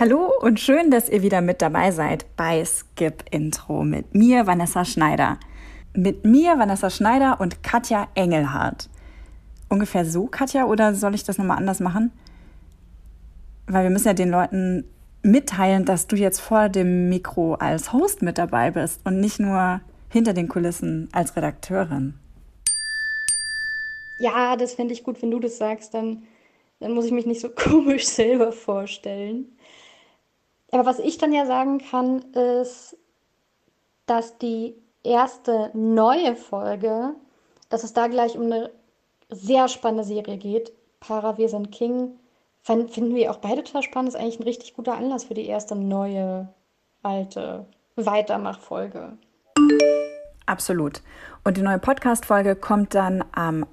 Hallo und schön, dass ihr wieder mit dabei seid bei Skip Intro mit mir, Vanessa Schneider. Mit mir, Vanessa Schneider und Katja Engelhardt. Ungefähr so, Katja, oder soll ich das nochmal anders machen? Weil wir müssen ja den Leuten mitteilen, dass du jetzt vor dem Mikro als Host mit dabei bist und nicht nur hinter den Kulissen als Redakteurin. Ja, das fände ich gut, wenn du das sagst, dann, dann muss ich mich nicht so komisch selber vorstellen. Aber was ich dann ja sagen kann, ist, dass die erste neue Folge, dass es da gleich um eine sehr spannende Serie geht. Para, wir sind King. Finden wir auch beide total spannend. Ist eigentlich ein richtig guter Anlass für die erste neue, alte Weitermachfolge. Absolut. Und die neue Podcast-Folge kommt dann am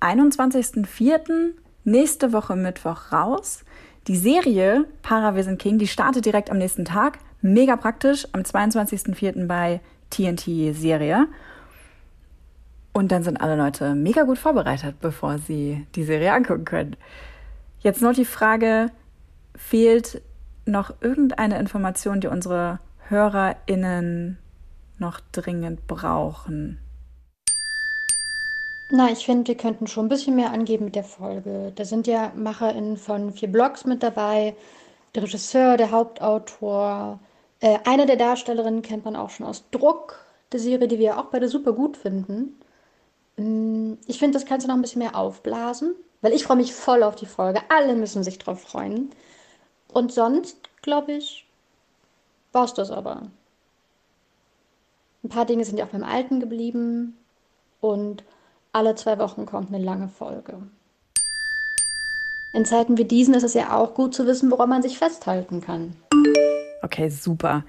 21.04. nächste Woche Mittwoch raus. Die Serie Para Wir sind King, die startet direkt am nächsten Tag. Mega praktisch, am 22.04. bei TNT Serie. Und dann sind alle Leute mega gut vorbereitet, bevor sie die Serie angucken können. Jetzt noch die Frage, fehlt noch irgendeine Information, die unsere HörerInnen noch dringend brauchen? Na, ich finde, wir könnten schon ein bisschen mehr angeben mit der Folge. Da sind ja MacherInnen von vier Blogs mit dabei, der Regisseur, der Hauptautor. Äh, eine der Darstellerinnen kennt man auch schon aus Druck, der Serie, die wir auch beide super gut finden. Mm, ich finde, das kannst du noch ein bisschen mehr aufblasen, weil ich freue mich voll auf die Folge. Alle müssen sich drauf freuen. Und sonst, glaube ich, war es das aber. Ein paar Dinge sind ja auch beim Alten geblieben. Und alle zwei Wochen kommt eine lange Folge. In Zeiten wie diesen ist es ja auch gut zu wissen, woran man sich festhalten kann. Okay, super.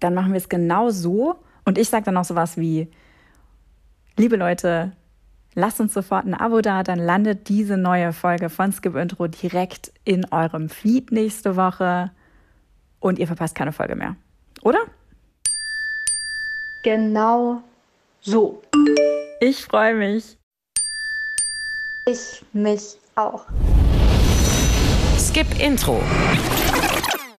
Dann machen wir es genau so. Und ich sage dann auch sowas wie, liebe Leute, lasst uns sofort ein Abo da, dann landet diese neue Folge von Skip Intro direkt in eurem Feed nächste Woche und ihr verpasst keine Folge mehr. Oder? Genau so. Ich freue mich. Ich mich auch. Skip Intro.